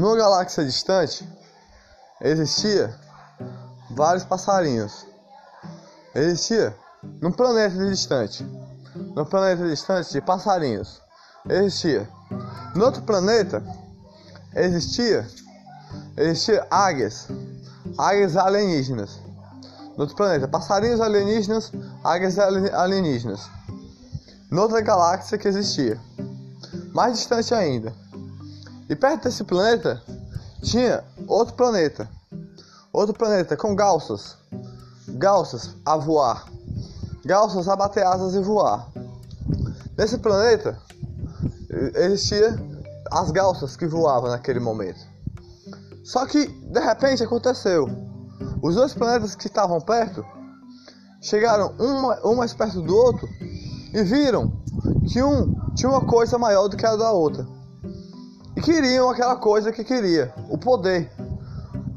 Numa galáxia distante existia vários passarinhos. Existia num planeta distante, num planeta distante de passarinhos. Existia. No outro planeta existia existia águias, águias alienígenas. No outro planeta, passarinhos alienígenas, águias alienígenas. Noutra galáxia que existia, mais distante ainda. E perto desse planeta tinha outro planeta. Outro planeta com galças. Galças a voar. Galças a bater asas e voar. Nesse planeta existia as galças que voavam naquele momento. Só que de repente aconteceu. Os dois planetas que estavam perto chegaram um, um mais perto do outro e viram que um tinha uma coisa maior do que a da outra. Queriam aquela coisa que queria, o poder.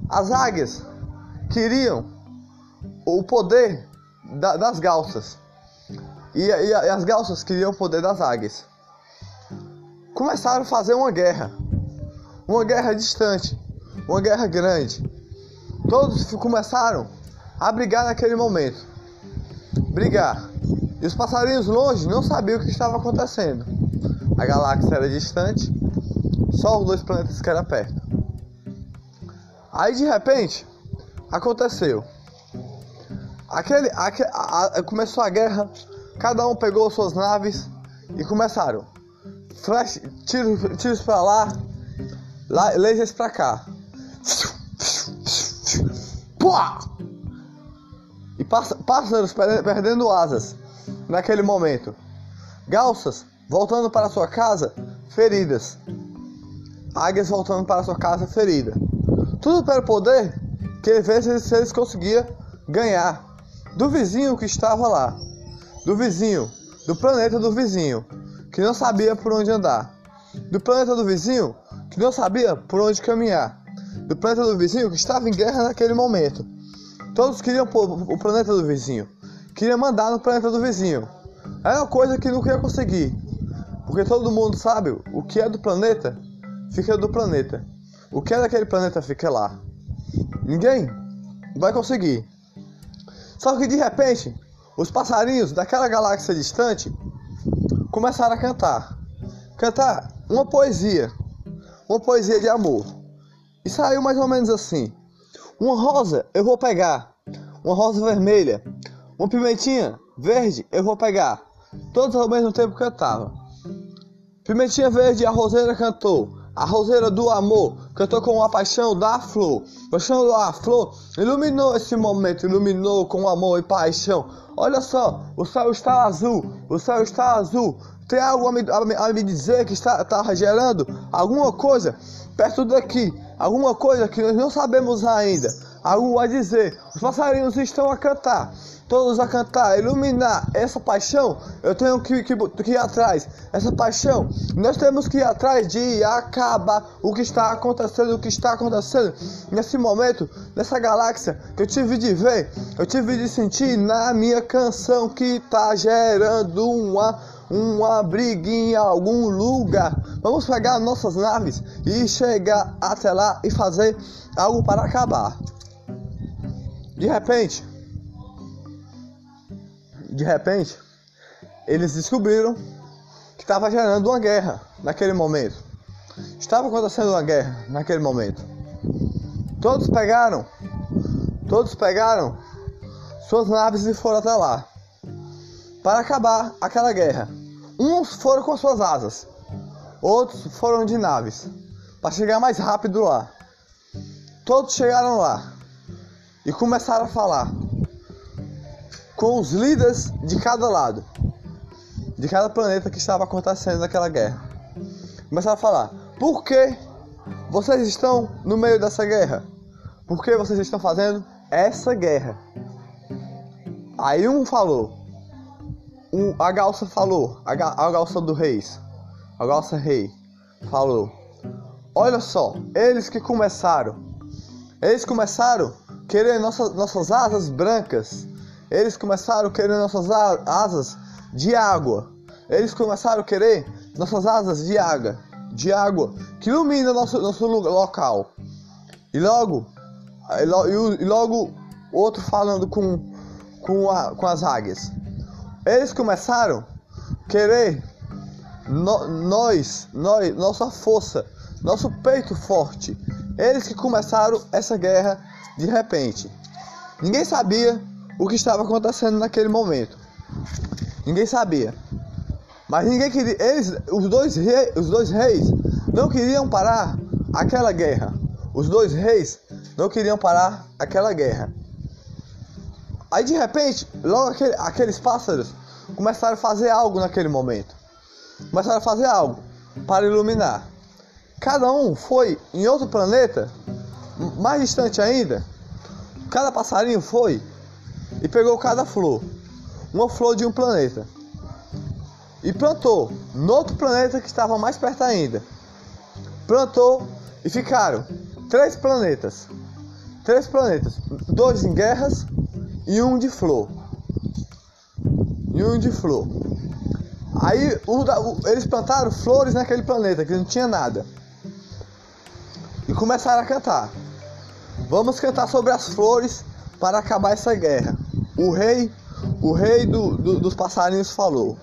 As águias queriam o poder da, das galças. E, e, e as galças queriam o poder das águias. Começaram a fazer uma guerra. Uma guerra distante. Uma guerra grande. Todos começaram a brigar naquele momento. Brigar. E os passarinhos longe não sabiam o que estava acontecendo. A galáxia era distante, só os dois planetas que eram perto. Aí de repente aconteceu. Aquele, aquele a, a, começou a guerra, cada um pegou suas naves e começaram. Flash, tiros, tiros para lá, lá, lasers para cá. Pua! E pássaros perdendo asas naquele momento. Galças voltando para sua casa feridas. Águias voltando para sua casa ferida. Tudo pelo poder que vê se eles conseguiam ganhar do vizinho que estava lá. Do vizinho, do planeta do vizinho, que não sabia por onde andar. Do planeta do vizinho, que não sabia por onde caminhar. Do planeta do vizinho, que estava em guerra naquele momento. Todos queriam o planeta do vizinho queria mandar no planeta do vizinho. É uma coisa que não ia conseguir. Porque todo mundo sabe o que é do planeta, fica do planeta. O que é daquele planeta fica lá. Ninguém vai conseguir. Só que de repente, os passarinhos daquela galáxia distante começaram a cantar. Cantar uma poesia. Uma poesia de amor. E saiu mais ou menos assim: Uma rosa eu vou pegar, uma rosa vermelha uma pimentinha verde eu vou pegar. Todos ao mesmo tempo cantavam. Pimentinha verde, a roseira cantou. A roseira do amor cantou com a paixão da flor. Paixão da flor iluminou esse momento, iluminou com amor e paixão. Olha só, o céu está azul, o céu está azul. Tem algo a me, a, a me dizer que está, está gerando alguma coisa perto daqui, alguma coisa que nós não sabemos ainda. Algo a dizer. Os passarinhos estão a cantar todos a cantar, iluminar essa paixão, eu tenho que, que, que, ir atrás. Essa paixão, nós temos que ir atrás de acabar o que está acontecendo, o que está acontecendo nesse momento, nessa galáxia que eu tive de ver, eu tive de sentir na minha canção que está gerando uma uma briga em algum lugar. Vamos pegar nossas naves e chegar até lá e fazer algo para acabar. De repente, de repente, eles descobriram que estava gerando uma guerra naquele momento. Estava acontecendo uma guerra naquele momento. Todos pegaram, todos pegaram suas naves e foram até lá para acabar aquela guerra. Uns foram com suas asas, outros foram de naves para chegar mais rápido lá. Todos chegaram lá e começaram a falar com os líderes de cada lado, de cada planeta que estava acontecendo naquela guerra. Começaram a falar: por que vocês estão no meio dessa guerra? Por que vocês estão fazendo essa guerra? Aí um falou, um, a Galça falou, a, a Galça do Reis, a Galça Rei falou: Olha só, eles que começaram, eles começaram querer nossas, nossas asas brancas eles começaram a querer nossas asas de água. Eles começaram a querer nossas asas de água, de água que ilumina nosso, nosso local. E logo, e logo outro falando com, com, a, com as águias. Eles começaram a querer no, nós, nós, nossa força, nosso peito forte. Eles que começaram essa guerra de repente. Ninguém sabia o que estava acontecendo naquele momento. Ninguém sabia. Mas ninguém queria. Eles, os dois, reis, os dois reis não queriam parar aquela guerra. Os dois reis não queriam parar aquela guerra. Aí de repente, logo aquele, aqueles pássaros começaram a fazer algo naquele momento. Começaram a fazer algo para iluminar. Cada um foi em outro planeta, mais distante ainda. Cada passarinho foi e pegou cada flor, uma flor de um planeta, e plantou no outro planeta que estava mais perto ainda. Plantou e ficaram três planetas, três planetas, dois em guerras e um de flor, e um de flor. Aí o, o, eles plantaram flores naquele planeta que não tinha nada e começaram a cantar. Vamos cantar sobre as flores para acabar essa guerra. O rei, o rei do, do, dos passarinhos falou: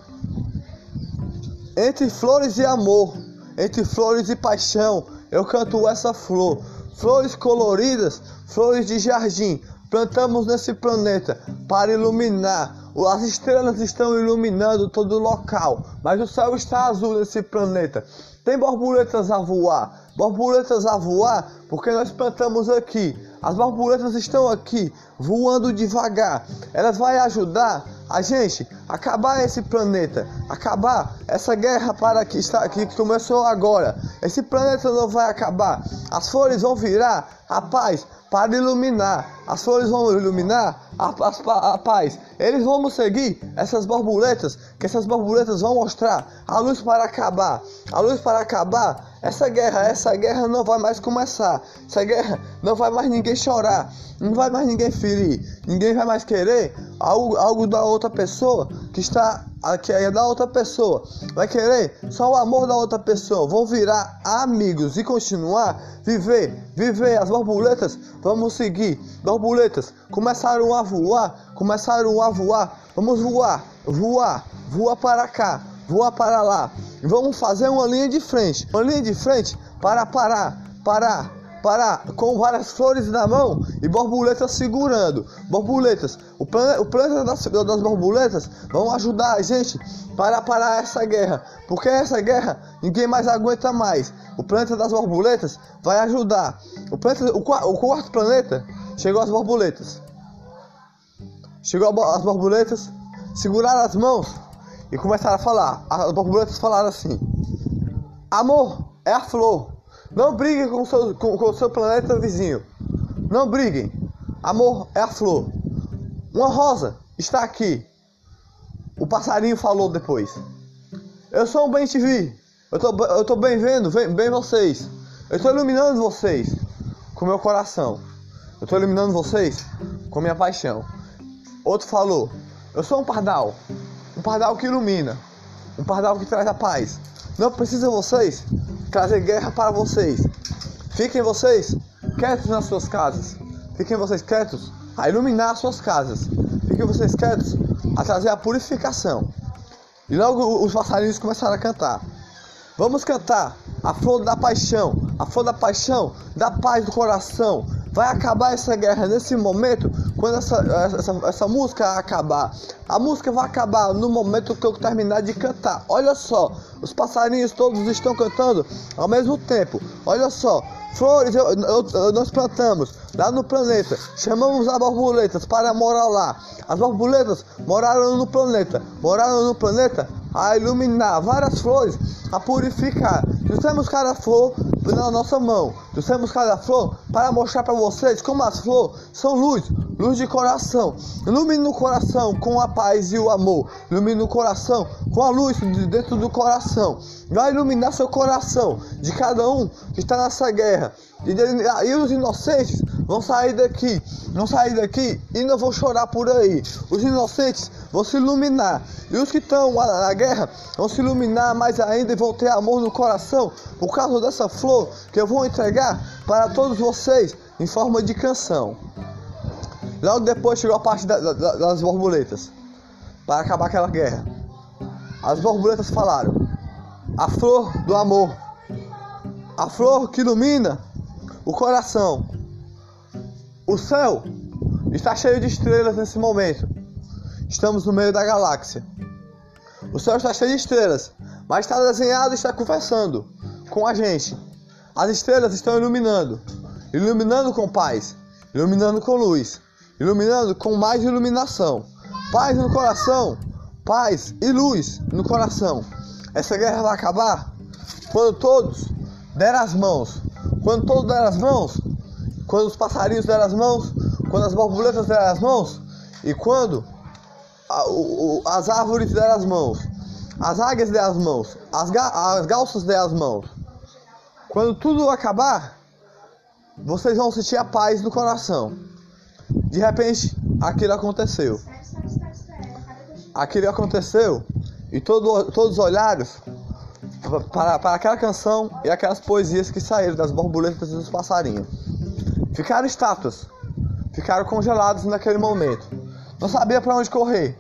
Entre flores e amor, entre flores e paixão, eu canto essa flor. Flores coloridas, flores de jardim, plantamos nesse planeta para iluminar. As estrelas estão iluminando todo o local, mas o céu está azul nesse planeta. Tem borboletas a voar, borboletas a voar, porque nós plantamos aqui. As borboletas estão aqui, voando devagar. Elas vão ajudar a gente a acabar esse planeta, acabar essa guerra para que está que começou agora. Esse planeta não vai acabar. As flores vão virar a paz para iluminar. As flores vão iluminar a, a, a, paz. Eles vão seguir essas borboletas, que essas borboletas vão mostrar a luz para acabar. A luz para acabar essa guerra, essa guerra não vai mais começar. Essa guerra não vai mais ninguém chorar. Não vai mais ninguém ferir. Ninguém vai mais querer algo, algo da outra pessoa que está aqui é da outra pessoa. Vai querer só o amor da outra pessoa. Vão virar amigos e continuar viver, viver as borboletas. Vamos seguir. Borboletas começaram a voar, começaram a voar. Vamos voar, voar, voar para cá voar para lá. Vamos fazer uma linha de frente. Uma linha de frente para parar, parar, parar, com várias flores na mão e borboletas segurando. Borboletas. O planeta, o planeta das, das borboletas vão ajudar a gente para parar essa guerra. Porque essa guerra ninguém mais aguenta mais. O planeta das borboletas vai ajudar. O, planeta, o, o quarto planeta chegou as borboletas. Chegou as borboletas, seguraram as mãos e começaram a falar. As borboletas falaram assim: Amor é a flor. Não briguem com o seu, com, com seu planeta vizinho. Não briguem. Amor é a flor. Uma rosa está aqui. O passarinho falou depois. Eu sou um bem te vi. Eu tô, eu tô bem vendo, bem, bem vocês. Eu estou iluminando vocês com meu coração. Eu estou iluminando vocês com minha paixão. Outro falou: Eu sou um pardal. Um pardal que ilumina. Um pardal que traz a paz. Não precisa vocês trazer guerra para vocês. Fiquem vocês quietos nas suas casas. Fiquem vocês quietos a iluminar as suas casas. Fiquem vocês quietos a trazer a purificação. E logo os passarinhos começaram a cantar. Vamos cantar a flor da paixão, a flor da paixão, da paz do coração, Vai acabar essa guerra nesse momento, quando essa, essa, essa música acabar. A música vai acabar no momento que eu terminar de cantar. Olha só, os passarinhos todos estão cantando ao mesmo tempo. Olha só, flores eu, eu, nós plantamos lá no planeta. Chamamos as borboletas para morar lá. As borboletas moraram no planeta. Moraram no planeta a iluminar várias flores, a purificar. Trouxemos cada flor na nossa mão. Trouxemos cada flor para mostrar para vocês como as flores são luz, luz de coração. Ilumine o coração com a paz e o amor. Ilumine o coração com a luz de dentro do coração. Vai iluminar seu coração de cada um que está nessa guerra. E os inocentes vão sair daqui, vão sair daqui e não vão chorar por aí. Os inocentes vão se iluminar e os que estão na guerra vão se iluminar mais ainda e vão ter amor no coração por causa dessa flor que eu vou entregar para todos vocês em forma de canção. Logo depois chegou a parte da, da, das borboletas para acabar aquela guerra. As borboletas falaram: a flor do amor, a flor que ilumina o coração. O céu está cheio de estrelas nesse momento. Estamos no meio da galáxia. O céu está cheio de estrelas, mas está desenhado e está conversando com a gente. As estrelas estão iluminando, iluminando com paz, iluminando com luz, iluminando com mais iluminação. Paz no coração, paz e luz no coração. Essa guerra vai acabar quando todos der as mãos. Quando todos der as mãos, quando os passarinhos der as mãos, quando as borboletas der as mãos e quando a, o, as árvores der as mãos, as águias der as mãos, as, ga, as galças der as mãos. Quando tudo acabar, vocês vão sentir a paz no coração. De repente, aquilo aconteceu. Aquilo aconteceu e todo, todos olharam para, para aquela canção e aquelas poesias que saíram das borboletas e dos passarinhos. Ficaram estátuas, ficaram congelados naquele momento. Não sabia para onde correr,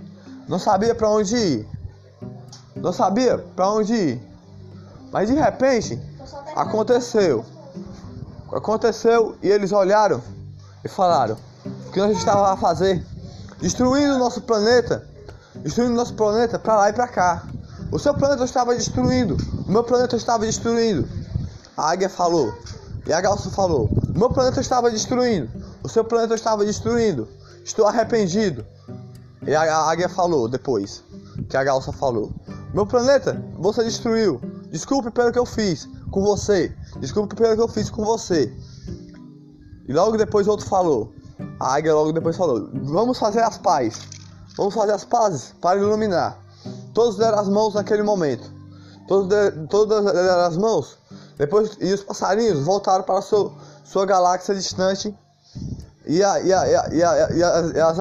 não sabia para onde ir, não sabia para onde ir. Mas de repente aconteceu. Aconteceu e eles olharam e falaram: que nós estávamos a fazer? Destruindo o nosso planeta, destruindo o nosso planeta para lá e para cá. O seu planeta estava destruindo. O meu planeta estava destruindo. A águia falou. E a galça falou: O meu planeta estava destruindo. O seu planeta estava destruindo. Estou arrependido. E a águia falou depois. Que a galça falou: Meu planeta, você destruiu. Desculpe pelo que eu fiz com você. Desculpe pelo que eu fiz com você. E logo depois o outro falou. A águia logo depois falou: Vamos fazer as pazes. Vamos fazer as pazes para iluminar. Todos deram as mãos naquele momento. Todos, de, todos deram as mãos. Depois, e os passarinhos voltaram para sua, sua galáxia distante. E, a, e, a, e, a, e, a, e, a, e as,